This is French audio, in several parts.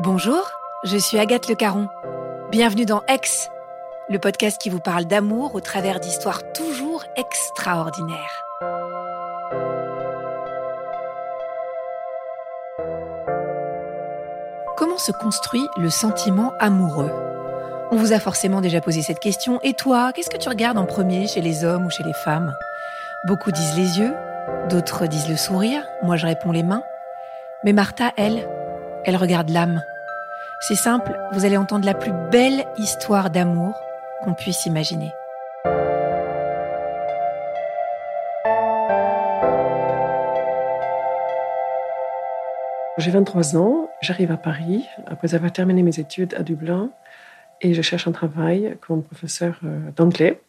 Bonjour, je suis Agathe Le Caron. Bienvenue dans Aix, le podcast qui vous parle d'amour au travers d'histoires toujours extraordinaires. Comment se construit le sentiment amoureux? On vous a forcément déjà posé cette question. Et toi, qu'est-ce que tu regardes en premier chez les hommes ou chez les femmes? Beaucoup disent les yeux, d'autres disent le sourire, moi je réponds les mains. Mais Martha, elle, elle regarde l'âme. C'est simple, vous allez entendre la plus belle histoire d'amour qu'on puisse imaginer. J'ai 23 ans, j'arrive à Paris après avoir terminé mes études à Dublin et je cherche un travail comme professeur euh, d'anglais.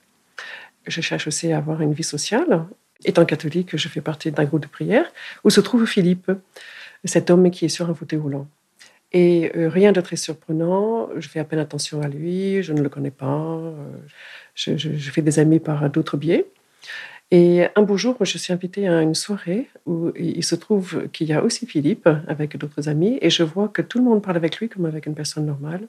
Je cherche aussi à avoir une vie sociale. Étant catholique, je fais partie d'un groupe de prière où se trouve Philippe, cet homme qui est sur un fauteuil roulant. Et euh, rien de très surprenant, je fais à peine attention à lui, je ne le connais pas, euh, je, je fais des amis par d'autres biais. Et un beau jour, je suis invitée à une soirée où il se trouve qu'il y a aussi Philippe avec d'autres amis et je vois que tout le monde parle avec lui comme avec une personne normale.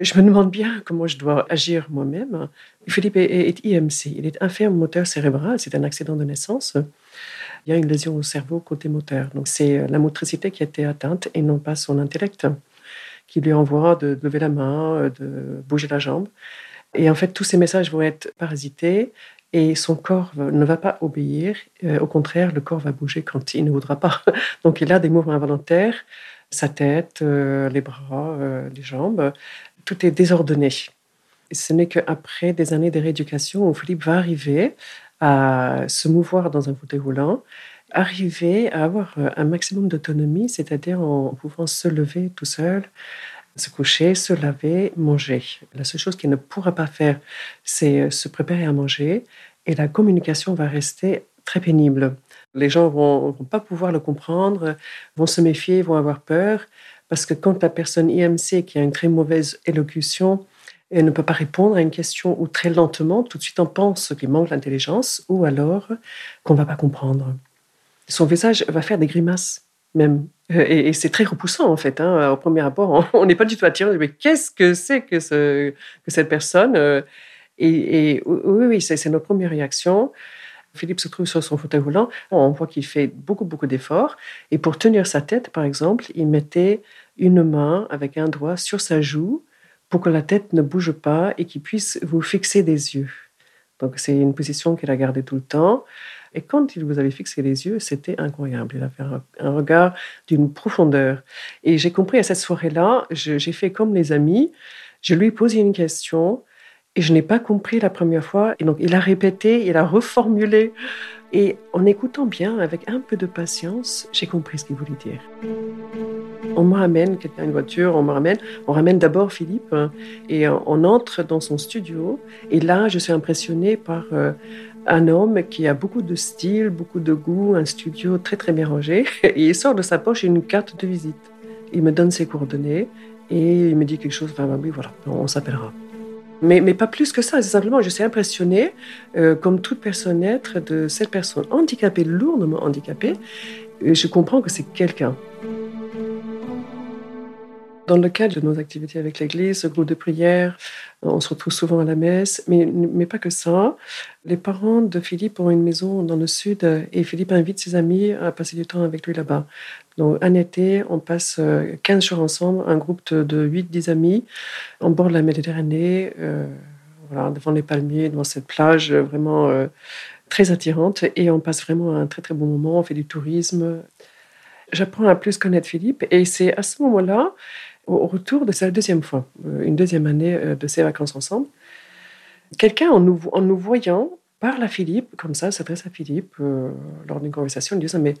Je me demande bien comment je dois agir moi-même. Philippe est, IMC, il est infirme moteur cérébral, c'est un accident de naissance. Il y a une lésion au cerveau côté moteur. Donc c'est la motricité qui a été atteinte et non pas son intellect qui lui envoie de lever la main, de bouger la jambe. Et en fait, tous ces messages vont être parasités et son corps ne va pas obéir. Euh, au contraire, le corps va bouger quand il ne voudra pas. Donc il a des mouvements involontaires, sa tête, euh, les bras, euh, les jambes, tout est désordonné. ce n'est qu'après des années de rééducation où Philippe va arriver à se mouvoir dans un fauteuil roulant, arriver à avoir un maximum d'autonomie, c'est-à-dire en pouvant se lever tout seul, se coucher, se laver, manger. La seule chose qu'il ne pourra pas faire, c'est euh, se préparer à manger et la communication va rester très pénible. Les gens vont, vont pas pouvoir le comprendre, vont se méfier, vont avoir peur parce que quand la personne IMC qui a une très mauvaise élocution et ne peut pas répondre à une question ou très lentement, tout de suite on pense qu'il manque l'intelligence ou alors qu'on va pas comprendre. Son visage va faire des grimaces même. Euh, et, c'est très repoussant, en fait. Hein. Au premier abord, on n'est pas du tout attiré. Mais qu'est-ce que c'est que, ce, que cette personne euh, et, oui, oui, c'est notre première réaction. Philippe se trouve sur son fauteuil roulant. On voit qu'il fait beaucoup, beaucoup d'efforts. Et pour tenir sa tête, par exemple, il mettait une main avec un doigt sur sa joue pour que la tête ne bouge pas et qu'il puisse vous fixer des yeux. Donc, c'est une position qu'il a gardée tout le temps. Et quand il vous avait fixé les yeux, c'était incroyable. Il avait un, regard d'une profondeur. Et j'ai compris à cette soirée-là, j'ai fait comme les amis. Je lui ai posé une question et je n'ai pas compris la première fois. Et donc, il a répété, il a reformulé. Et en écoutant bien, avec un peu de patience, j'ai compris ce qu'il voulait dire. On me ramène quelqu'un une voiture, on me ramène, on ramène d'abord Philippe hein, et on entre dans son studio. Et là, je suis impressionnée par euh, un homme qui a beaucoup de style, beaucoup de goût, un studio très très bien rangé. Il sort de sa poche une carte de visite. Il me donne ses coordonnées et il me dit quelque chose. Enfin, oui, voilà, on s'appellera. Mais, mais, pas plus que ça. C'est simplement, je suis impressionnée, euh, comme toute personne être, de cette personne handicapée, lourdement handicapée. Et je comprends que c'est quelqu'un. Dans le cadre de nos activités avec l'Église, ce groupe de prière, on se retrouve souvent à la messe, mais, mais pas que ça. Les parents de Philippe ont une maison dans le sud et Philippe invite ses amis à passer du temps avec lui là-bas. Donc, un été, on passe 15 euh, jours ensemble, un groupe de, 8-10 amis, en bord de la Méditerranée, euh, voilà, devant les palmiers, devant cette plage vraiment euh, très attirante. Et on passe vraiment un très très bon moment, on fait du tourisme. J'apprends à plus connaître Philippe et c'est à ce moment-là au retour de sa deuxième fois, euh, une deuxième année euh, de ses vacances ensemble, quelqu'un en nous, voyant parle à Philippe, comme ça, s'adresse à Philippe euh, lors d'une conversation, en disant Mais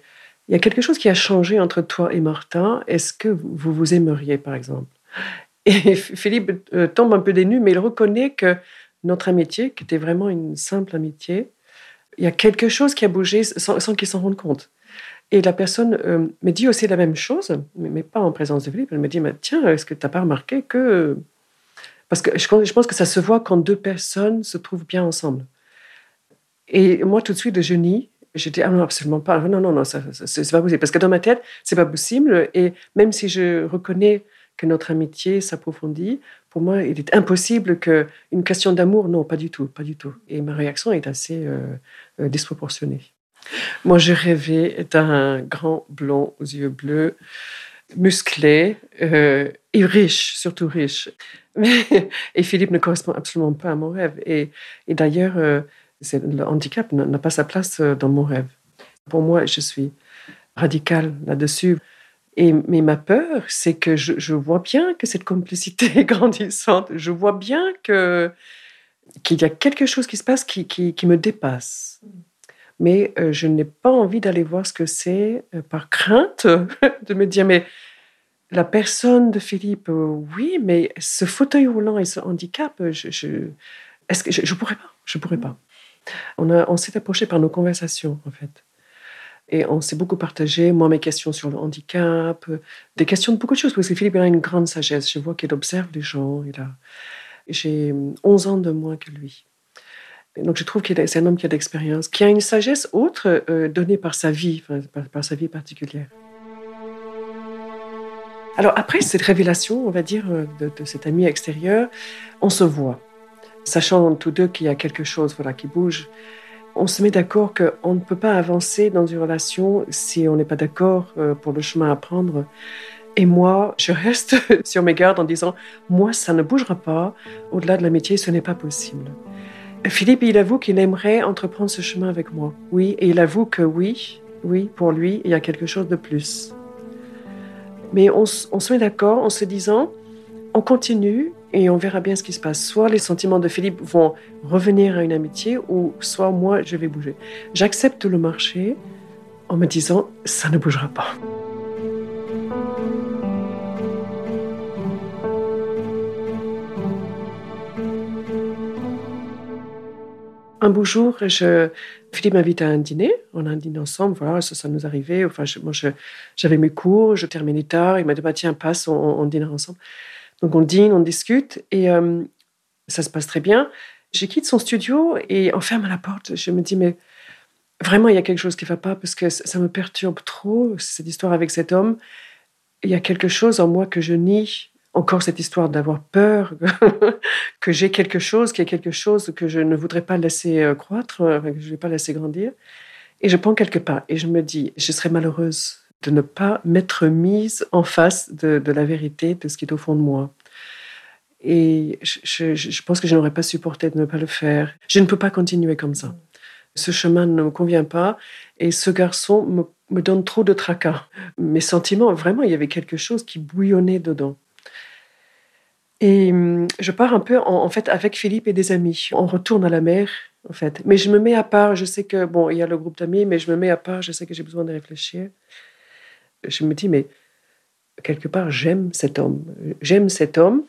il y a quelque chose qui a changé entre toi et Martin. Est-ce que vous vous aimeriez, par exemple? Et Philippe tombe un peu dénu, mais il reconnaît que notre amitié, qui était vraiment une simple amitié, il y a quelque chose qui a bougé sans, qu'il s'en rende compte. Et la personne euh, me dit aussi la même chose, mais, pas en présence de Philippe. Elle me dit, tiens, est-ce que tu n'as pas remarqué que... Parce que je, je pense que ça se voit quand deux personnes se trouvent bien ensemble. Et moi, tout de suite, je nie J'étais, ah non, absolument pas. Non, non, non, ça, c'est pas possible. Parce que dans ma tête, c'est pas possible. Et même si je reconnais que notre amitié s'approfondit, pour moi, il est impossible qu'une question d'amour, non, pas du tout, pas du tout. Et ma réaction est assez euh, euh, disproportionnée. Moi, je rêvais d'un grand blond aux yeux bleus, musclé euh, et riche, surtout riche. et Philippe ne correspond absolument pas à mon rêve. Et, d'ailleurs, le handicap n'a pas sa place euh, dans mon rêve. Pour moi, je suis radicale là-dessus. Et, mais ma peur, c'est que je, vois bien que cette complicité est grandissante. Je vois bien qu'il y a quelque chose qui se passe qui, me dépasse. Mais euh, je n'ai pas envie d'aller voir ce que c'est euh, par crainte de me dire, mais la personne de Philippe, oui, mais ce fauteuil roulant et ce handicap, je, je est-ce que je ne pourrais pas? Je pourrais pas. On, on s'est approché par nos conversations, en fait. Et on s'est beaucoup partagé, moi, mes questions sur le handicap, des questions de beaucoup de choses, parce que Philippe a une grande sagesse. Je vois qu'il observe les gens. Il a... J'ai 11 ans de moins que lui. Donc, je trouve que c'est un homme qui a d'expérience, qui a une sagesse autre euh, donnée par sa vie, par, sa vie particulière. Alors, après cette révélation, on va dire, euh, de, de cet ami extérieur, on se voit sachant tous deux qu'il y a quelque chose voilà, qui bouge, on se met d'accord qu'on ne peut pas avancer dans une relation si on n'est pas d'accord euh, pour le chemin à prendre. Et moi, je reste sur mes gardes en disant, moi, ça ne bougera pas. Au-delà de l'amitié, ce n'est pas possible. Philippe, il avoue qu'il aimerait entreprendre ce chemin avec moi. Oui, et il avoue que oui, oui, pour lui, il y a quelque chose de plus. Mais on, se met d'accord en se disant, on continue et on verra bien ce qui se passe. Soit les sentiments de Philippe vont revenir à une amitié, ou soit moi, je vais bouger. J'accepte le marché en me disant, ça ne bougera pas. Un beau jour, je, Philippe m'invite à un dîner. On a un dîner ensemble. Voilà, ça, ça nous arrivait. Enfin, moi, j'avais mes cours, je terminais tard. Il m'a dit bah, tiens, passe, on, on ensemble. Donc on dîne, on discute et euh, ça se passe très bien. Je quitte son studio et on ferme la porte. Je me dis, mais vraiment, il y a quelque chose qui ne va pas parce que ça me perturbe trop, cette histoire avec cet homme. Il y a quelque chose en moi que je nie. Encore cette histoire d'avoir peur, que j'ai quelque chose, qu'il y a quelque chose que je ne voudrais pas laisser euh, croître, que je ne vais pas laisser grandir. Et je prends quelques pas et je me dis, je serais malheureuse de ne pas m'être mise en face de, la vérité, de ce qui est au fond de moi. Et je, pense que je n'aurais pas supporté de ne pas le faire. Je ne peux pas continuer comme ça. Ce chemin ne me convient pas et ce garçon me, me donne trop de tracas. Mes sentiments, vraiment, il y avait quelque chose qui bouillonnait dedans. Et hum, je pars un peu, en, fait, avec Philippe et des amis. On retourne à la mer, en fait. Mais je me mets à part. Je sais que, bon, il y a le groupe d'amis, mais je me mets à part. Je sais que j'ai besoin de réfléchir je me dis, mais quelque part, j'aime cet homme. J'aime cet homme,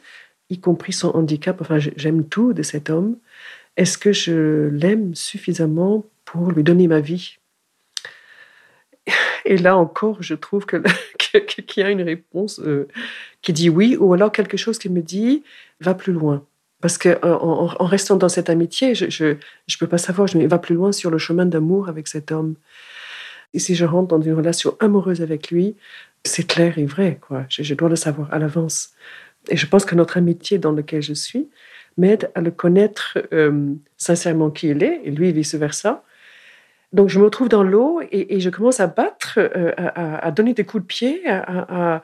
y compris son handicap. Enfin, j'aime tout de cet homme. Est-ce que je l'aime suffisamment pour lui donner ma vie? Et là encore, je trouve que qu'il y a une réponse euh, qui dit oui, ou alors quelque chose qui me dit va plus loin. Parce que en, restant dans cette amitié, je ne je, peux pas savoir, je me va plus loin sur le chemin d'amour avec cet homme. Et si je rentre dans une relation amoureuse avec lui, c'est clair et vrai, quoi. Je, dois le savoir à l'avance. Et je pense que notre amitié dans laquelle je suis m'aide à le connaître euh, sincèrement qui il est, et lui vice-versa. Donc je me retrouve dans l'eau et, je commence à battre, euh, à, donner des coups de pied, à,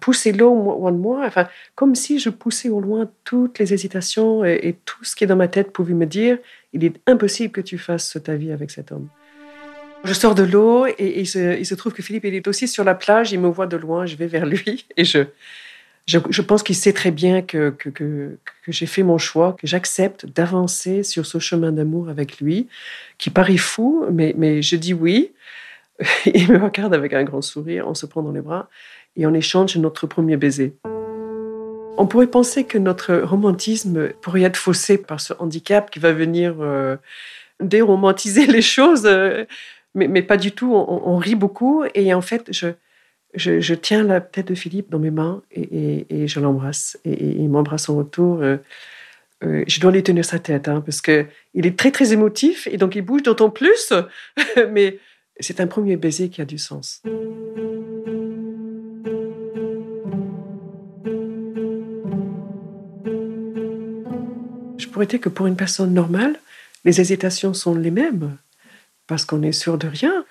pousser l'eau loin de moi, enfin, comme si je poussais au loin toutes les hésitations et, tout ce qui est dans ma tête pouvait me dire, il est impossible que tu fasses ta vie avec cet homme. Je sors de l'eau et, il, se, trouve que Philippe il est aussi sur la plage. Il me voit de loin, je vais vers lui et je, je, pense qu'il sait très bien que, que, j'ai fait mon choix, que j'accepte d'avancer sur ce chemin d'amour avec lui, qui paraît fou, mais, mais je dis oui. il me regarde avec un grand sourire, on se prend dans les bras et on échange notre premier baiser. On pourrait penser que notre romantisme pourrait être faussé par ce handicap qui va venir euh, déromantiser les choses, euh, mais, pas du tout. On, rit beaucoup et en fait, je, je, tiens la tête de Philippe dans mes mains et, je l'embrasse. Et, il m'embrasse en retour. Euh, je dois lui tenir sa tête hein, parce qu'il est très très émotif et donc il bouge d'autant plus. mais c'est un premier baiser qui a du sens. Je pourrais dire que pour une personne normale, les hésitations sont les mêmes, parce qu'on est sûr de rien.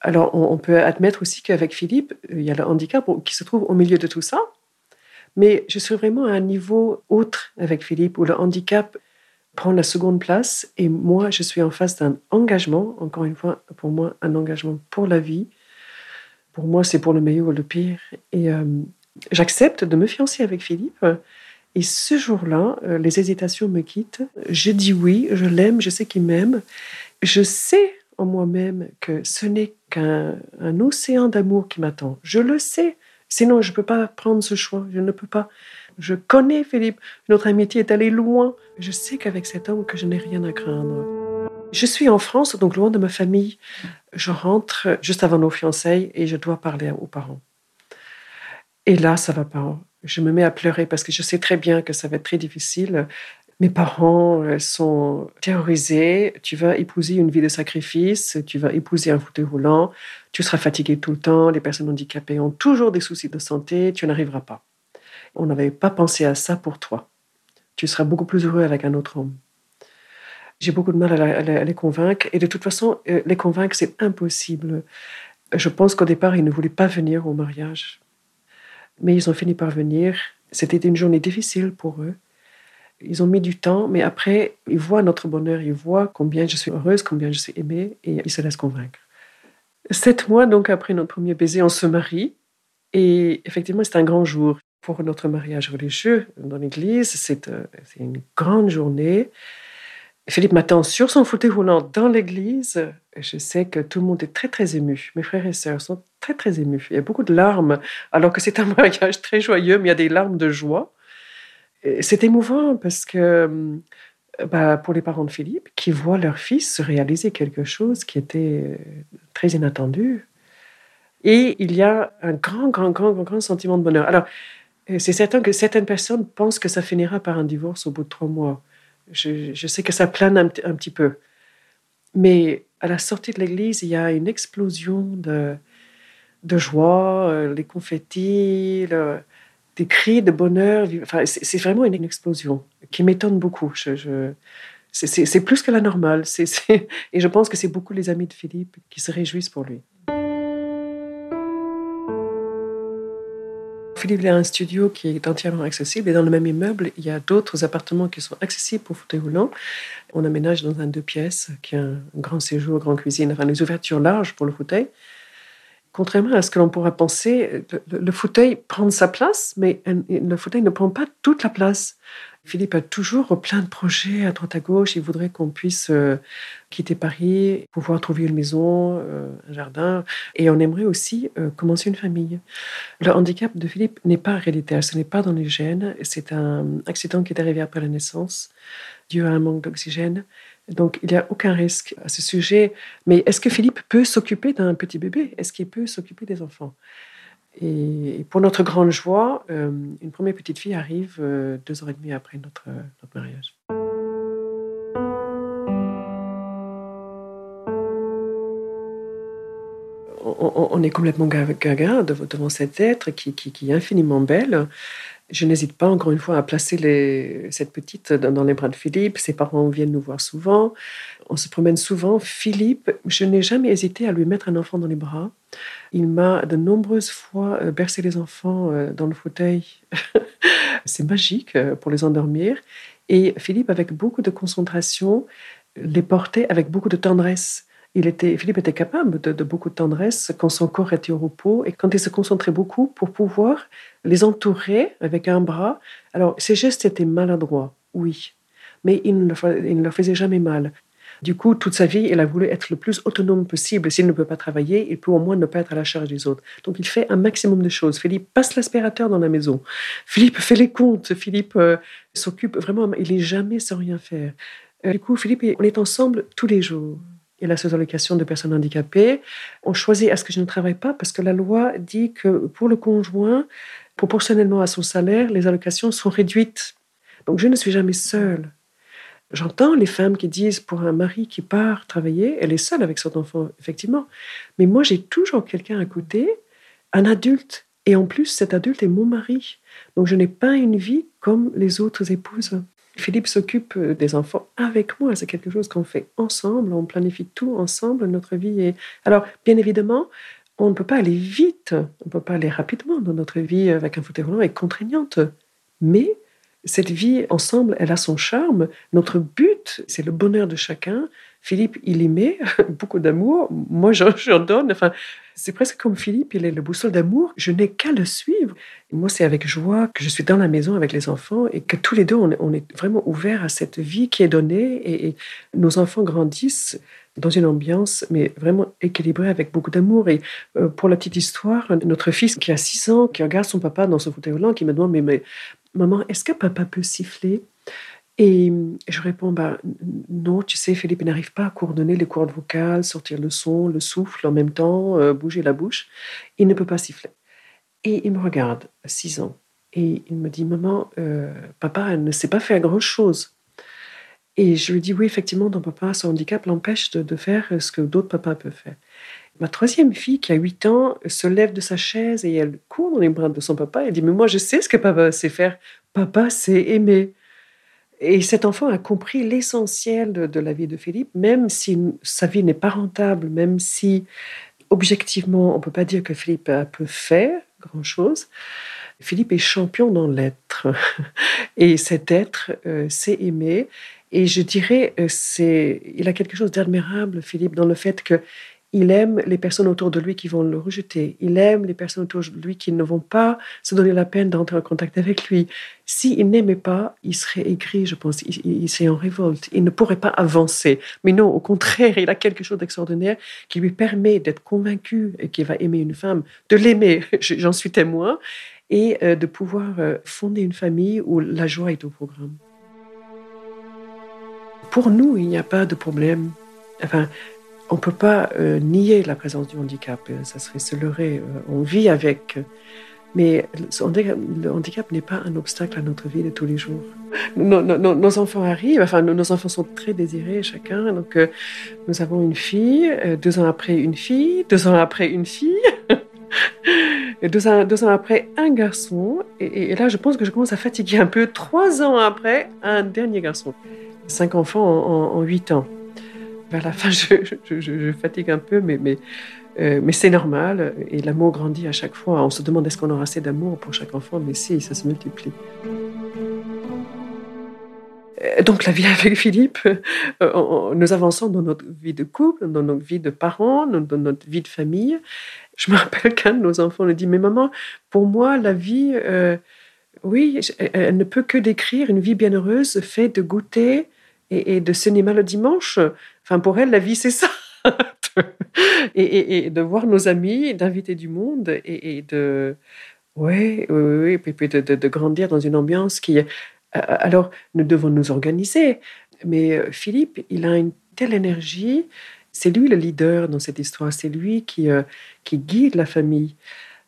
Alors, on, peut admettre aussi qu'avec Philippe, il y a le handicap qui se trouve au milieu de tout ça. Mais je suis vraiment à un niveau autre avec Philippe, où le handicap prend la seconde place. Et moi, je suis en face d'un engagement, encore une fois, pour moi, un engagement pour la vie. Pour moi, c'est pour le meilleur ou le pire. Et euh, j'accepte de me fiancer avec Philippe. Et ce jour-là, euh, les hésitations me quittent. Je dis oui, je l'aime, je sais qu'il m'aime. Je sais en moi-même que ce n'est qu'un océan d'amour qui m'attend. Je le sais. Sinon, je ne peux pas prendre ce choix. Je ne peux pas. Je connais Philippe. Notre amitié est allée loin. Je sais qu'avec cet homme, que je n'ai rien à craindre. Je suis en France, donc loin de ma famille. Je rentre juste avant nos fiançailles et je dois parler aux parents. Et là, ça va pas. Je me mets à pleurer parce que je sais très bien que ça va être très difficile. Mes parents euh, sont terrorisés. Tu vas épouser une vie de sacrifice, tu vas épouser un fauteuil roulant, tu seras fatigué tout le temps, les personnes handicapées ont toujours des soucis de santé, tu n'arriveras pas. On n'avait pas pensé à ça pour toi. Tu seras beaucoup plus heureux avec un autre homme. J'ai beaucoup de mal à, les convaincre. Et de toute façon, euh, les convaincre, c'est impossible. Je pense qu'au départ, ils ne voulaient pas venir au mariage. Mais ils ont fini par venir. C'était une journée difficile pour eux. Ils ont mis du temps, mais après, ils voient notre bonheur, ils voient combien je suis heureuse, combien je suis aimée, et ils se laissent convaincre. Sept mois donc après notre premier baiser, on se marie. Et effectivement, c'est un grand jour pour notre mariage religieux dans l'église. Euh, c'est une grande journée. Philippe m'attend sur son fauteuil roulant dans l'église. Je sais que tout le monde est très, très ému. Mes frères et sœurs sont très, très émus. Il y a beaucoup de larmes, alors que c'est un mariage très joyeux, mais il y a des larmes de joie. C'est émouvant parce que euh, bah, pour les parents de Philippe, qui voient leur fils réaliser quelque chose qui était euh, très inattendu. Et il y a un grand, grand, grand, grand, grand sentiment de bonheur. Alors, c'est certain que certaines personnes pensent que ça finira par un divorce au bout de trois mois. Je, sais que ça plane un, petit peu. Mais à la sortie de l'église, il y a une explosion de, de joie, euh, les confettis, des cris de bonheur. Enfin, c'est vraiment une, explosion qui m'étonne beaucoup. C'est plus que la normale. et je pense que c'est beaucoup les amis de Philippe qui se réjouissent pour lui. Philippe a un studio qui est entièrement accessible et dans le même immeuble, il y a d'autres appartements qui sont accessibles pour fauteuil roulant. On aménage dans un deux pièces qui a un grand séjour, grande cuisine, des ouvertures larges pour le fauteuil. Contrairement à ce que l'on pourrait penser, le fauteuil prend sa place, mais le fauteuil ne prend pas toute la place. Philippe a toujours plein de projets à droite à gauche. Il voudrait qu'on puisse euh, quitter Paris, pouvoir trouver une maison, euh, un jardin. Et on aimerait aussi euh, commencer une famille. Le handicap de Philippe n'est pas héréditaire, ce n'est pas dans les gènes. C'est un accident qui est arrivé après la naissance, dû à un manque d'oxygène. Donc, il n'y a aucun risque à ce sujet. Mais est-ce que Philippe peut s'occuper d'un petit bébé? Est-ce qu'il peut s'occuper des enfants? Et pour notre grande joie, euh, une première petite fille arrive euh, deux heures et demie après notre, notre mariage. On, est complètement gaga devant cet être qui, est infiniment belle. Je n'hésite pas, encore une fois, à placer cette petite dans, les bras de Philippe. Ses parents viennent nous voir souvent. On se promène souvent. Philippe, je n'ai jamais hésité à lui mettre un enfant dans les bras. Il m'a de nombreuses fois euh, bercé les enfants euh, dans le fauteuil. C'est magique euh, pour les endormir. Et Philippe, avec beaucoup de concentration, les portait avec beaucoup de tendresse. Il était, Philippe était capable de, beaucoup de tendresse quand son corps était au repos et quand il se concentrait beaucoup pour pouvoir les entourer avec un bras. Alors, ses gestes étaient maladroits, oui, mais il ne, leur faisait jamais mal. Du coup, toute sa vie, il a voulu être le plus autonome possible. S'il ne peut pas travailler, il peut au moins ne pas être à la charge des autres. Donc, il fait un maximum de choses. Philippe passe l'aspirateur dans la maison. Philippe fait les comptes. Philippe euh, s'occupe vraiment. Il n'est jamais sans rien faire. Euh, du coup, Philippe, on est ensemble tous les jours. Il a ses allocations de personnes handicapées. On choisit à ce que je ne travaille pas parce que la loi dit que pour le conjoint, proportionnellement à son salaire, les allocations sont réduites. Donc, je ne suis jamais seule. J'entends les femmes qui disent pour un mari qui part travailler, elle est seule avec son enfant, effectivement. Mais moi, j'ai toujours quelqu'un à côté, un adulte. Et en plus, cet adulte est mon mari. Donc, je n'ai pas une vie comme les autres épouses. Philippe s'occupe des enfants avec moi. C'est quelque chose qu'on fait ensemble. On planifie tout ensemble, notre vie. Est... Alors, bien évidemment, on ne peut pas aller vite, on ne peut pas aller rapidement dans notre vie avec un fauteuil roulant, est contraignante. Mais cette vie ensemble, elle a son charme. Notre but, c'est le bonheur de chacun. Philippe, il y met beaucoup d'amour. Moi, j'en donne. Enfin, c'est presque comme Philippe, il est le boussole d'amour. Je n'ai qu'à le suivre. moi, c'est avec joie que je suis dans la maison avec les enfants et que tous les deux, on est vraiment ouverts à cette vie qui est donnée. Et, nos enfants grandissent dans une ambiance, mais vraiment équilibrée avec beaucoup d'amour. Et euh, pour la petite histoire, notre fils qui a 6 ans, qui regarde son papa dans son fauteuil roulant, qui me demande, mais maman, est-ce que papa peut siffler? Et je réponds, bah, non, tu sais, Philippe n'arrive pas à coordonner les cordes vocales, sortir le son, le souffle en même temps, euh, bouger la bouche. Il ne peut pas siffler. Et il me regarde, 6 ans, et il me dit, maman, euh, papa ne sait pas faire grand-chose. Et je lui dis, oui, effectivement, ton papa, son handicap l'empêche de, de, faire ce que d'autres papas peuvent faire. Ma troisième fille, qui a 8 ans, se lève de sa chaise et elle court dans les bras de son papa. Elle dit Mais moi, je sais ce que papa sait faire. Papa sait aimer. Et cet enfant a compris l'essentiel de, la vie de Philippe, même si sa vie n'est pas rentable, même si objectivement, on ne peut pas dire que Philippe a peu fait grand-chose. Philippe est champion dans l'être. Et cet être euh, sait aimer. Et je dirais, euh, c'est, il a quelque chose d'admirable, Philippe, dans le fait que il aime les personnes autour de lui qui vont le rejeter. Il aime les personnes autour de lui qui ne vont pas se donner la peine d'entrer en contact avec lui. S'il n'aimait pas, il serait aigri, je pense. Il, il, serait en révolte. Il ne pourrait pas avancer. Mais non, au contraire, il a quelque chose d'extraordinaire qui lui permet d'être convaincu qu'il va aimer une femme, de l'aimer, j'en suis témoin, et euh, de pouvoir euh, fonder une famille où la joie est au programme. Pour nous, il n'y a pas de problème. Enfin, on ne peut pas euh, nier la présence du handicap, euh, ça serait se leurrer. Euh, on vit avec. Mais le handicap n'est pas un obstacle à notre vie de tous les jours. Nos, enfants arrivent, enfin nos enfants sont très désirés chacun. Donc nous avons une fille, deux ans après une fille, deux ans après une fille, deux, ans, deux ans après un garçon. Et, là je pense que je commence à fatiguer un peu. Trois ans après un dernier garçon. Cinq enfants en huit ans vers la fin, je, fatigue un peu, euh, mais c'est normal. Et l'amour grandit à chaque fois. On se demande est-ce qu'on aura assez d'amour pour chaque enfant, mais si, ça se multiplie. Euh, donc la vie avec Philippe, euh, nous avançons dans notre vie de couple, dans notre vie de parents, dans notre vie de famille. Je me rappelle qu'un de nos enfants nous dit, mais maman, pour moi, la vie, oui, elle ne peut que décrire une vie bienheureuse faite de goûter et, de cinéma le dimanche. Enfin, pour elle, la vie, c'est ça. et, de voir nos amis, d'inviter du monde et, de. Oui, oui, oui, puis de, de, grandir dans une ambiance qui. Alors, nous devons nous organiser. Mais euh, Philippe, il a une telle énergie. C'est lui le leader dans cette histoire. C'est lui qui, euh, qui guide la famille.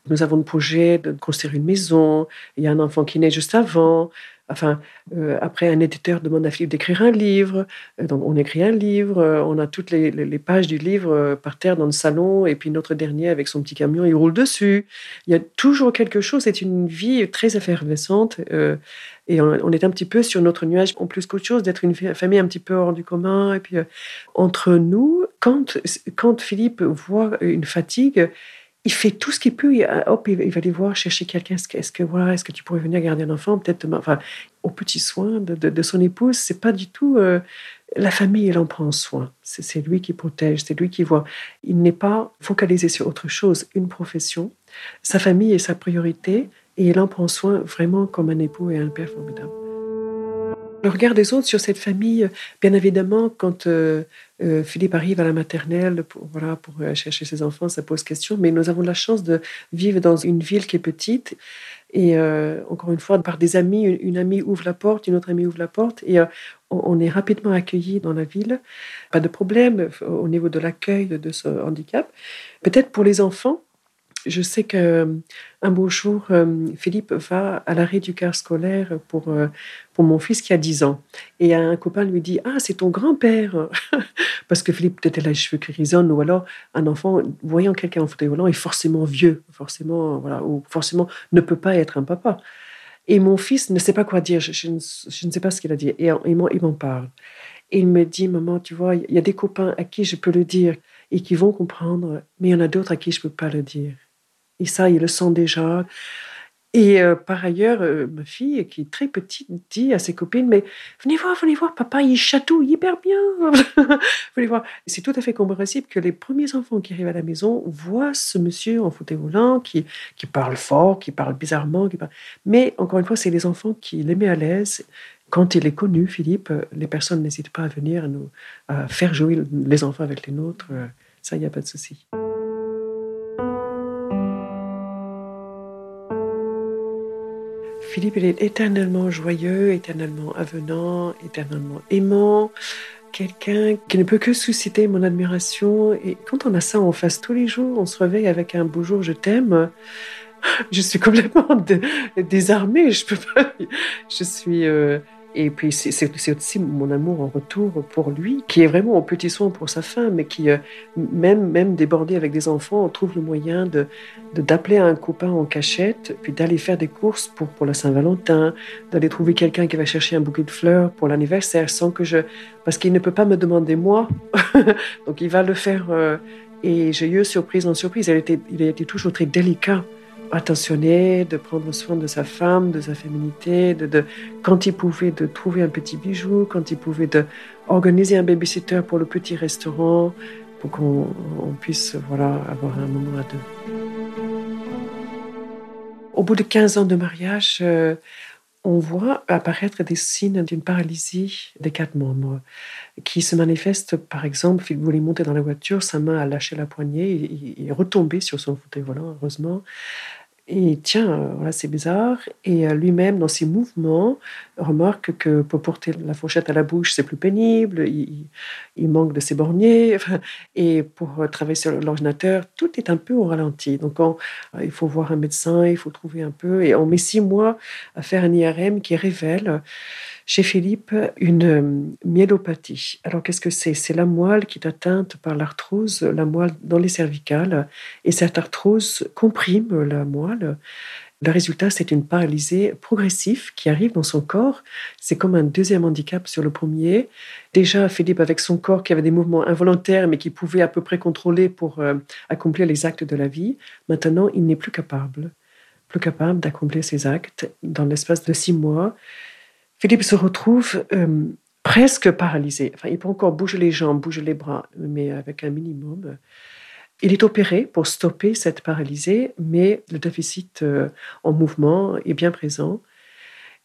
Nous avons le projet de construire une maison. Il y a un enfant qui naît juste avant. Enfin, euh, après, un éditeur demande à Philippe d'écrire un livre. Euh, donc, on écrit un livre. Euh, on a toutes les, pages du livre par terre dans le salon. Et puis, notre dernier, avec son petit camion, il roule dessus. Il y a toujours quelque chose. C'est une vie très effervescente. et on, est un petit peu sur notre nuage, en plus qu'autre chose, d'être une famille un petit peu hors du commun. Et puis, entre nous, quand, quand Philippe voit une fatigue, il fait tout ce qu'il peut. Il, hop, il, va aller voir, chercher quelqu'un. Est-ce que, voilà, est-ce que tu pourrais venir garder un enfant Peut-être, enfin, aux petits soins de, de, son épouse. C'est pas du tout euh, la famille. Il en prend soin. C'est lui qui protège. C'est lui qui voit. Il n'est pas focalisé sur autre chose. Une profession. Sa famille est sa priorité et il en prend soin vraiment comme un époux et un père formidable. Le regard des autres sur cette famille, bien évidemment, quand euh, euh, Philippe arrive à la maternelle pour, voilà, pour euh, chercher ses enfants, ça pose question. Mais nous avons la chance de vivre dans une ville qui est petite. Et encore une fois, par des amis, une, amie ouvre la porte, une autre amie ouvre la porte. Et on, est rapidement accueillis dans la ville. Pas de problème au niveau de l'accueil de ce handicap. Peut-être pour les enfants, je sais qu'un euh, beau jour, euh, Philippe va à l'arrêt du car scolaire pour, euh, pour mon fils qui a 10 ans. Et un copain lui dit Ah, c'est ton grand-père Parce que Philippe peut-être a les cheveux qui résonnent, ou alors un enfant, voyant quelqu'un en fauteuil volant, est forcément vieux, forcément, voilà, ou forcément ne peut pas être un papa. Et mon fils ne sait pas quoi dire, je, ne, sais pas ce qu'il a dit. Et il m'en parle. Et il me dit Maman, tu vois, il y a des copains à qui je peux le dire et qui vont comprendre, mais il y en a d'autres à qui je ne peux pas le dire. Et ça, il le sent déjà. Et euh, par ailleurs, euh, ma fille, qui est très petite, dit à ses copines, mais venez voir, venez voir, papa, il chatouille hyper bien. venez voir. C'est tout à fait compréhensible que les premiers enfants qui arrivent à la maison voient ce monsieur en fauteuil roulant qui, qui parle fort, qui parle bizarrement. Qui parle... Mais encore une fois, c'est les enfants qui les mettent à l'aise. Quand il est connu, Philippe, les personnes n'hésitent pas à venir nous à faire jouer les enfants avec les nôtres. Ça, il n'y a pas de souci. Philippe, il est éternellement joyeux, éternellement avenant, éternellement aimant, quelqu'un qui ne peut que susciter mon admiration. Et quand on a ça en face tous les jours, on se réveille avec un beau jour, je t'aime. Je suis complètement désarmée. Je peux pas. Je suis. Euh, et puis c'est aussi mon amour en retour pour lui, qui est vraiment en petit soin pour sa femme, mais qui, euh, même, même débordé avec des enfants, trouve le moyen de d'appeler un copain en cachette, puis d'aller faire des courses pour, pour la Saint-Valentin, d'aller trouver quelqu'un qui va chercher un bouquet de fleurs pour l'anniversaire, sans que je... Parce qu'il ne peut pas me demander moi, donc il va le faire. Euh, et j'ai eu surprise en surprise. Il a été, il a été toujours très délicat attentionné, de prendre soin de sa femme, de sa féminité, de, quand il pouvait de trouver un petit bijou, quand il pouvait de organiser un babysitter pour le petit restaurant, pour qu'on puisse voilà avoir un moment à deux. Au bout de 15 ans de mariage, euh, on voit apparaître des signes d'une paralysie des quatre membres qui se manifeste, par exemple, il voulait monter dans la voiture, sa main a lâché la poignée, il est retombé sur son fauteuil volant, heureusement. Et tiens, euh, voilà, c'est bizarre. Et euh, lui-même, dans ses mouvements, remarque que pour porter la fourchette à la bouche, c'est plus pénible. Il, manque de ses borniers. Et pour euh, travailler sur l'ordinateur, tout est un peu au ralenti. Donc, il faut voir un médecin, il faut trouver un peu. Et on met six mois à faire un IRM qui révèle chez Philippe une euh, myélopathie. Alors qu'est-ce que c'est? C'est la moelle qui est atteinte par l'arthrose, la moelle dans les cervicales, et cette arthrose comprime la moelle. Le résultat, c'est une paralysie progressive qui arrive dans son corps. C'est comme un deuxième handicap sur le premier. Déjà, Philippe, avec son corps qui avait des mouvements involontaires, mais qui pouvait à peu près contrôler pour euh, accomplir les actes de la vie, maintenant, il n'est plus capable, plus capable d'accomplir ces actes dans l'espace de six mois. Philippe se retrouve euh, presque paralysé. Enfin, il peut encore bouger les jambes, bouger les bras, mais avec un minimum. Il est opéré pour stopper cette paralysie, mais le déficit euh, en mouvement est bien présent.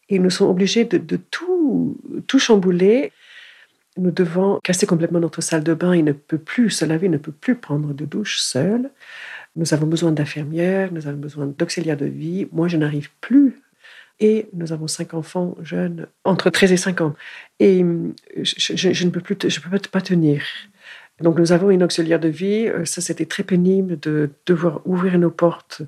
Et nous sommes obligés de, tout, tout chambouler. Nous devons casser complètement notre salle de bain. Il ne peut plus se laver, il ne peut plus prendre de douche seul. Nous avons besoin d'infirmières, nous avons besoin d'auxiliaires de vie. Moi, je n'arrive plus et nous avons cinq enfants jeunes, entre 13 et 5 ans. Et euh, je, ne peux plus, je peux pas tenir. Donc nous avons une auxiliaire de vie. Euh, ça, c'était très pénible de devoir ouvrir nos portes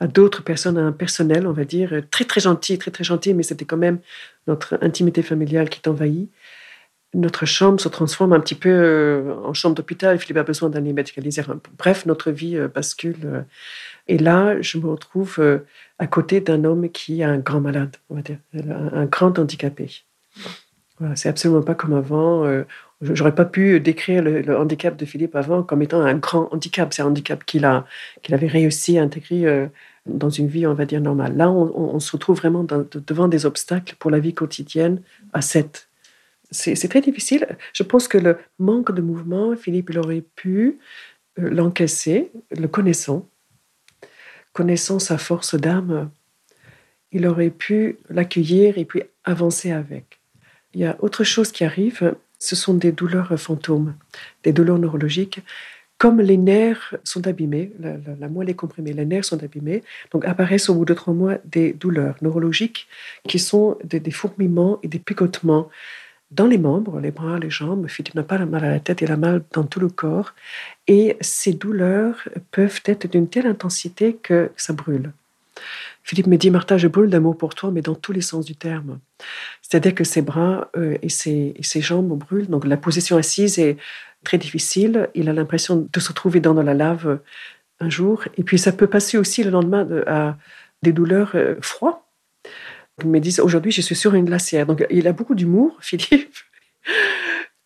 à d'autres personnes, à un personnel, on va dire, très très gentil, très très gentil, mais c'était quand même notre intimité familiale qui est envahie. Notre chambre se transforme un petit peu euh, en chambre d'hôpital. Philippe a besoin d'un médicalisé. Bref, notre vie bascule. Et là, je me retrouve à côté d'un homme qui est un grand malade, on va dire, un grand handicapé. C'est absolument pas comme avant. Euh, j'aurais pas pu décrire le, handicap de Philippe avant comme étant un grand handicap. C'est un handicap qu'il a, qu'il avait réussi à intégrer euh, dans une vie, on va dire, normale. Là, on, se retrouve vraiment devant des obstacles pour la vie quotidienne à 7. C'est très difficile. Je pense que le manque de mouvement, Philippe, il aurait pu l'encaisser, le connaissant, connaissant sa force d'âme, il aurait pu l'accueillir et puis avancer avec. il y a autre chose qui arrive, ce sont des douleurs fantômes, des douleurs neurologiques. Comme les nerfs sont abîmés, la, moelle est comprimée, les nerfs sont abîmés, donc apparaissent au bout de trois mois des douleurs neurologiques qui sont des, des fourmillements et des picotements dans les membres, les bras, les jambes. Philippe n'a pas mal à la tête, il a mal dans tout le corps. Et ces douleurs peuvent être d'une telle intensité que ça brûle. Philippe me dit, Martha, je brûle d'amour pour toi, mais dans tous les sens du terme. C'est-à-dire que ses bras euh, et, ses, jambes brûlent. Donc la position assise est très difficile. Il a l'impression de se trouver dans la lave un jour. Et puis ça peut passer aussi le lendemain à des douleurs euh, froides. Il me dit, aujourd'hui, je suis sur une glacière. Donc il a beaucoup d'humour, Philippe.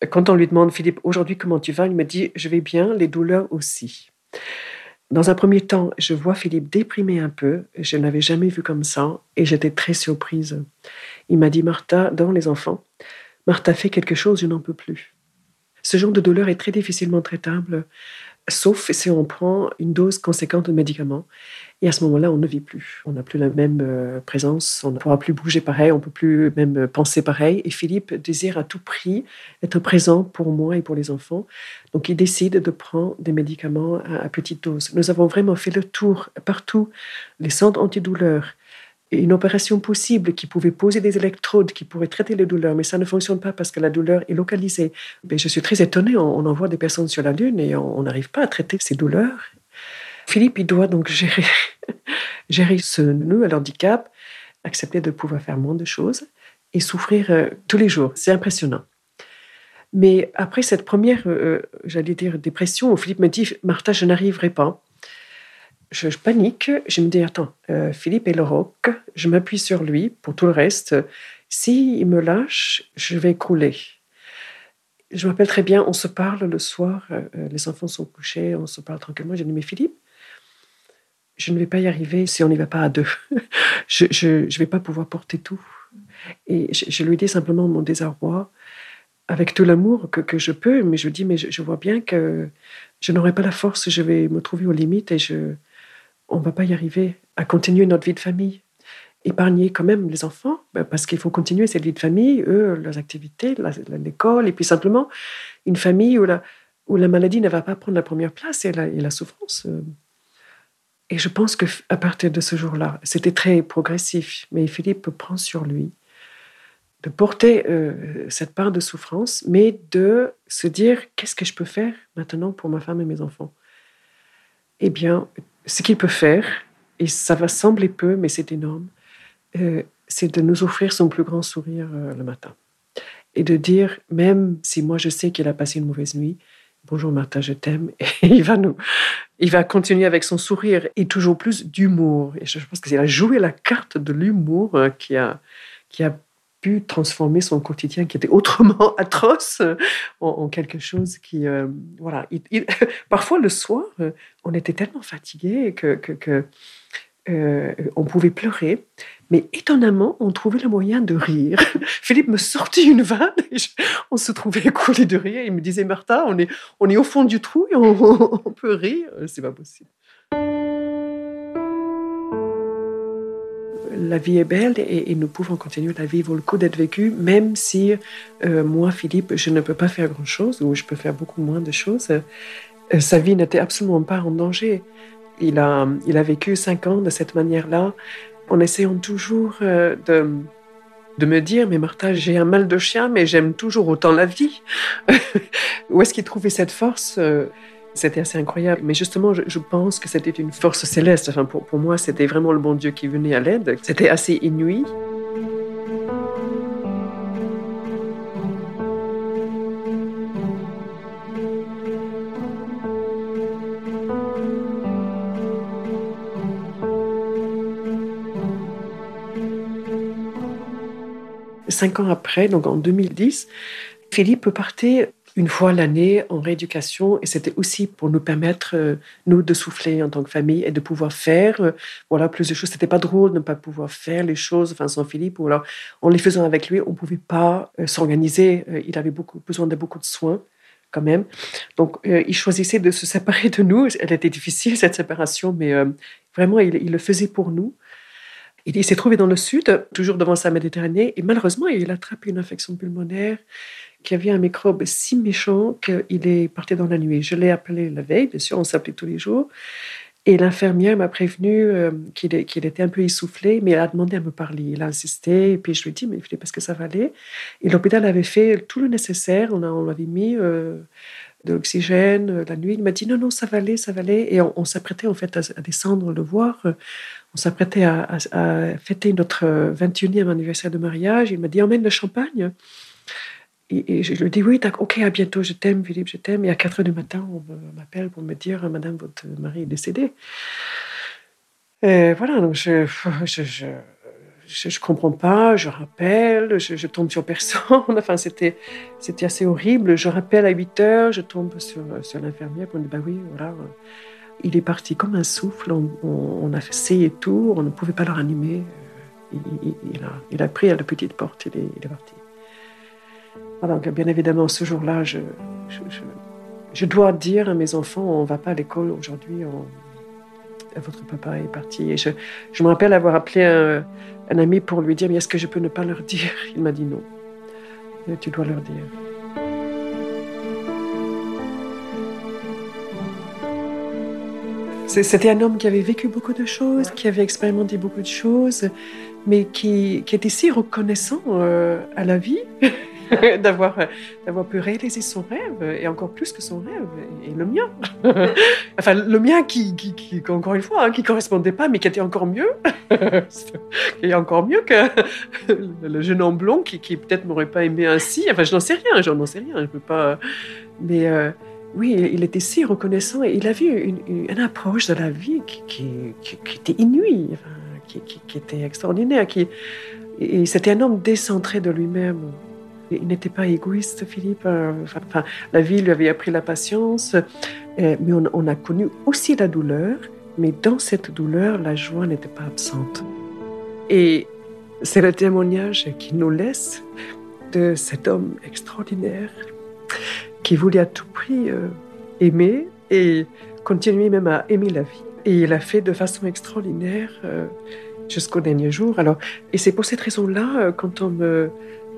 Quand on lui demande, Philippe, aujourd'hui, comment tu vas? Il me dit, je vais bien, les douleurs aussi. Dans un premier temps, je vois Philippe déprimé un peu. Je ne l'avais jamais vu comme ça et j'étais très surprise. Il m'a dit Martha, dans les enfants, Martha fait quelque chose, je n'en peux plus. Ce genre de douleur est très difficilement traitable, sauf si on prend une dose conséquente de médicaments. Et à ce moment-là, on ne vit plus. On n'a plus la même euh, présence, on ne pourra plus bouger pareil, on ne peut plus même penser pareil. Et Philippe désire à tout prix être présent pour moi et pour les enfants. Donc il décide de prendre des médicaments à, petite dose. Nous avons vraiment fait le tour partout, les centres antidouleurs, une opération possible qui pouvait poser des électrodes, qui pourrait traiter les douleurs, mais ça ne fonctionne pas parce que la douleur est localisée. Mais je suis très étonnée, on, envoie des personnes sur la Lune et on n'arrive pas à traiter ces douleurs. Philippe, il doit donc gérer, ce nouvel handicap, accepter de pouvoir faire moins de choses et souffrir euh, tous les jours. C'est impressionnant. Mais après cette première, euh, euh, j'allais dire, dépression, où Philippe me dit, Martha, je n'arriverai pas. Je, panique, je me dis, attends, Philippe est le roc, je m'appuie sur lui pour tout le reste. S'il me lâche, je vais couler. Je m'appelle très bien, on se parle le soir, les enfants sont couchés, on se parle tranquillement. J'ai dit, mais Philippe, je ne vais pas y arriver si on n'y va pas à deux. je ne vais pas pouvoir porter tout. Et je, lui dis simplement mon désarroi, avec tout l'amour que, je peux, mais je dis, mais je, vois bien que je n'aurai pas la force, je vais me trouver aux limites et on ne va pas y arriver à continuer notre vie de famille. Épargner quand même les enfants, ben, parce qu'il faut continuer cette vie de famille, eux, leurs activités, l'école, et puis simplement une famille où la, maladie ne va pas prendre la première place et la, et la souffrance. Et je pense qu'à partir de ce jour-là, c'était très progressif, mais Philippe prend sur lui de porter euh, cette part de souffrance, mais de se dire qu'est-ce que je peux faire maintenant pour ma femme et mes enfants? Eh bien, ce qu'il peut faire, et ça va sembler peu, mais c'est énorme, euh, c'est de nous offrir son plus grand sourire euh, le matin. Et de dire, même si moi je sais qu'il a passé une mauvaise nuit, Bonjour Martha, je t'aime. Et il va nous, il va continuer avec son sourire et toujours plus d'humour. Et je pense qu'il a joué la carte de l'humour euh, qui a, qui a pu transformer son quotidien qui était autrement atroce en, quelque chose qui, euh, voilà. parfois le soir, euh, on était tellement fatigué que euh, on pouvait pleurer, mais étonnamment, on trouvait le moyen de rire. Philippe me sortit une vanne, et on se trouvait écoulé de rire. Il me disait, Martha, on est, on est au fond du trou et on, peut rire. C'est pas possible. La vie est belle et, nous pouvons continuer. La vie vaut le coup d'être vécue, même si euh, moi, Philippe, je ne peux pas faire grand-chose ou je peux faire beaucoup moins de choses. Euh, sa vie n'était absolument pas en danger. Il a, il a vécu cinq ans de cette manière-là, en essayant toujours euh, de, de me dire, mais Martha, j'ai un mal de chien, mais j'aime toujours autant la vie. Où est-ce qu'il trouvait cette force euh, C'était assez incroyable. Mais justement, je, pense que c'était une force céleste. Enfin, pour, pour moi, c'était vraiment le bon Dieu qui venait à l'aide. C'était assez inouï. Cinq ans après, donc en 2010, Philippe partait une fois l'année en rééducation et c'était aussi pour nous permettre, euh, nous, de souffler en tant que famille et de pouvoir faire euh, voilà, plus de choses. C'était pas drôle de ne pas pouvoir faire les choses enfin, sans Philippe ou alors en les faisant avec lui, on pouvait pas euh, s'organiser. il avait beaucoup, besoin de beaucoup de soins quand même. Donc, il choisissait de se séparer de nous. Elle était difficile, cette séparation, mais vraiment, il, il, le faisait pour nous. Il, s'est trouvé dans le sud, toujours devant sa Méditerranée, et malheureusement, il a attrapé une infection pulmonaire qui avait un microbe si méchant qu'il est parti dans la nuit. Je l'ai appelé la veille, bien sûr, on s'appelait tous les jours. Et l'infirmière m'a prévenu euh, qu'il était un peu essoufflé, mais elle a demandé à me parler. Il a insisté, et puis je lui ai dit, mais il parce que ça va aller. Et l'hôpital avait fait tout le nécessaire. On, on l'avait mis euh, de l'oxygène euh, la nuit. Il m'a dit, non, non, ça va aller, ça va aller. Et on, s'apprêtait en fait à, descendre le voir. On s'apprêtait à, fêter notre 21e anniversaire de mariage. Il m'a dit, emmène le champagne. Et, je lui dis oui, ok, à bientôt, je t'aime, Philippe, je t'aime. Et à 4 heures du matin, on m'appelle pour me dire, Madame, votre mari est décédé. Et voilà, donc je je, je, je, comprends pas, je rappelle, je, tombe sur personne. Enfin, c'était, c'était assez horrible. Je rappelle à 8 heures, je tombe sur, sur l'infirmière pour me dire, bah oui, voilà, il est parti comme un souffle. On, a essayé tout, on ne pouvait pas le ranimer. Il, a, pris à la petite porte, il est, parti. Donc, bien évidemment, ce jour-là, je, dois dire à mes enfants, on ne va pas à l'école aujourd'hui, votre papa est parti. Et je, me rappelle avoir appelé un, ami pour lui dire, mais est-ce que je peux ne pas leur dire? Il m'a dit non. tu dois leur dire. C'était un homme qui avait vécu beaucoup de choses, qui avait expérimenté beaucoup de choses, mais qui, qui était si reconnaissant euh, à la vie. d'avoir pu réaliser son rêve et encore plus que son rêve et le mien. enfin le mien qui, qui, encore une fois hein, qui correspondait pas mais qui était encore mieux et encore mieux que le jeune homme blond qui, qui peut-être m'aurait pas aimé ainsi. Enfin je n'en sais rien, je n'en sais rien, je peux pas. Mais euh, oui, il était si reconnaissant et il avait une, approche de la vie qui, était inouïe, qui, était extraordinaire. Qui, et c'était un homme décentré de lui-même. Il n'était pas égoïste, Philippe. Euh, la vie lui avait appris la patience, euh, mais on, a connu aussi la douleur. Mais dans cette douleur, la joie n'était pas absente. Et c'est le témoignage qu'il nous laisse de cet homme extraordinaire qui voulait à tout prix euh, aimer et continuer même à aimer la vie. Et il a fait de façon extraordinaire jusqu'au dernier jour. Alors, et c'est pour cette raison-là, quand on me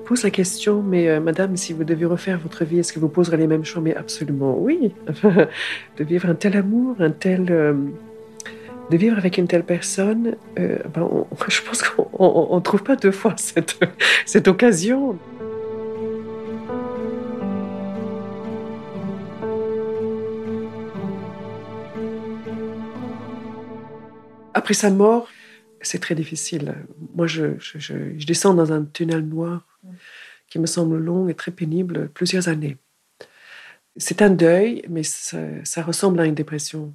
pose la question, mais euh, madame, si vous devez refaire votre vie, est-ce que vous poserez les mêmes choix? Mais absolument oui. de vivre un tel amour, un tel. Euh, de vivre avec une telle personne, euh, ben, je pense qu'on ne trouve pas deux fois cette, cette occasion. Après sa mort, c'est très difficile. Moi, je, descends dans un tunnel noir qui me semble long et très pénible, plusieurs années. C'est un deuil, mais ça, ressemble à une dépression.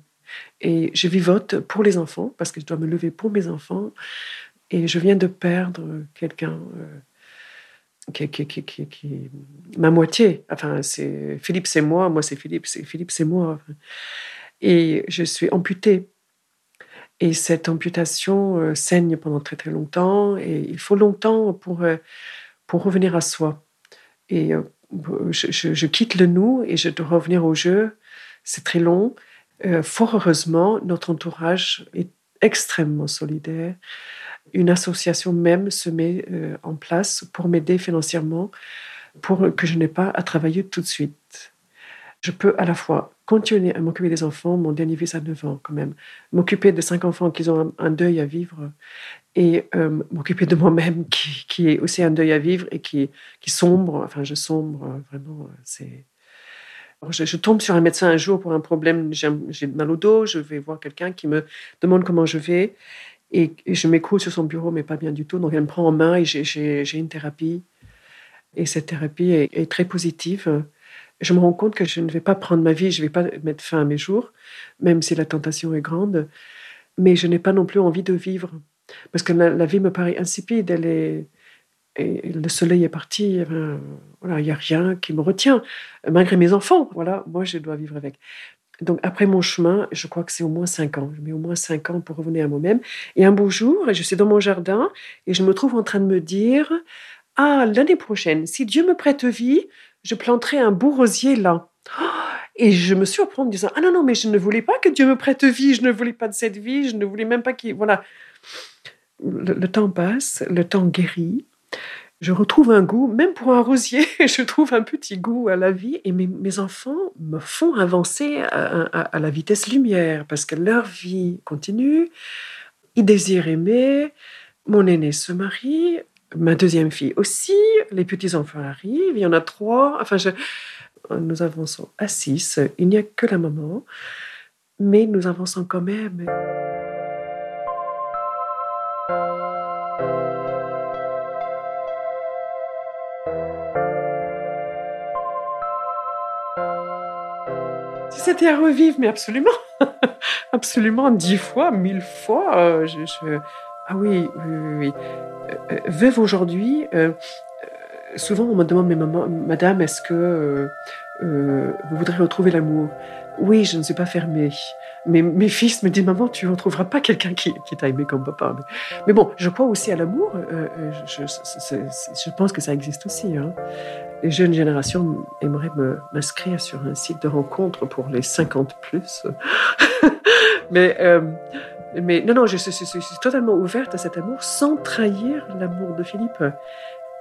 Et je vivote pour les enfants, parce que je dois me lever pour mes enfants. Et je viens de perdre quelqu'un euh, qui, qui, ma moitié. Enfin, c'est Philippe, c'est moi, moi c'est Philippe, c'est Philippe, c'est moi. Et je suis amputée. Et cette amputation euh, saigne pendant très très longtemps. Et il faut longtemps pour euh, pour revenir à soi. Et euh, je, quitte le nous et je dois revenir au jeu. C'est très long. Fort heureusement, notre entourage est extrêmement solidaire. Une association même se met en place pour m'aider financièrement, pour que je n'ai pas à travailler tout de suite. Je peux à la fois continuer à m'occuper des enfants, mon dernier fils a 9 ans quand même, m'occuper de cinq enfants qui ont un deuil à vivre, et euh, m'occuper de moi-même qui, qui, est aussi un deuil à vivre et qui, qui sombre. Enfin, je sombre euh, vraiment. Euh, c'est. Je, tombe sur un médecin un jour pour un problème, j'ai mal au dos, je vais voir quelqu'un qui me demande comment je vais et, je m'écoute sur son bureau, mais pas bien du tout. Donc elle me prend en main et j'ai une thérapie. Et cette thérapie est, très positive. Je me rends compte que je ne vais pas prendre ma vie, je ne vais pas mettre fin à mes jours, même si la tentation est grande, mais je n'ai pas non plus envie de vivre. Parce que la, vie me paraît insipide, et le soleil est parti, voilà, il n'y a rien qui me retient, malgré mes enfants. Voilà, moi, je dois vivre avec. Donc, après mon chemin, je crois que c'est au moins cinq ans. Je mets au moins cinq ans pour revenir à moi-même. Et un beau jour, je suis dans mon jardin et je me trouve en train de me dire Ah, l'année prochaine, si Dieu me prête vie, je planterai un beau rosier là. Et je me surprends en disant Ah non, non, mais je ne voulais pas que Dieu me prête vie, je ne voulais pas de cette vie, je ne voulais même pas qu'il. Voilà. le, temps passe, le temps guérit. Je retrouve un goût, même pour un rosier, je trouve un petit goût à la vie. Et mes, enfants me font avancer à, la vitesse lumière parce que leur vie continue. Ils désirent aimer. Mon aîné se marie, ma deuxième fille aussi. Les petits-enfants arrivent, il y en a trois. Enfin, nous avançons à six. Il n'y a que la maman, mais nous avançons quand même. c'était à revivre, mais absolument, absolument dix fois, mille fois. Euh, ah oui, oui, oui. Euh, euh, veuve aujourd'hui, souvent on me demande, mais maman, madame, est-ce que vous voudrez retrouver l'amour? Oui, je ne suis pas fermée. Mais mes fils me disent, maman, tu ne retrouveras pas quelqu'un qui, t'a aimé comme papa. Mais, bon, je crois aussi à l'amour. Je, pense que ça existe aussi. Hein les jeunes générations aimeraient m'inscrire sur un site de rencontre pour les 50 plus. mais, euh, mais non, non, je, suis totalement ouverte à cet amour sans trahir l'amour de Philippe.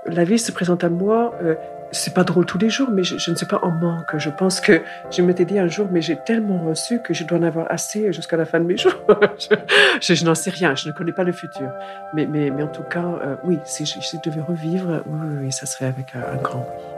La vie se présente à moi. Euh, c'est pas drôle tous les jours, mais je, ne suis pas en manque. Je pense que je m'étais dit un jour, mais j'ai tellement reçu que je dois en avoir assez jusqu'à la fin de mes jours. je, n'en sais rien, je ne connais pas le futur. Mais, en tout cas, euh, oui, si je, devais revivre, oui, oui, ça serait avec un, un grand oui.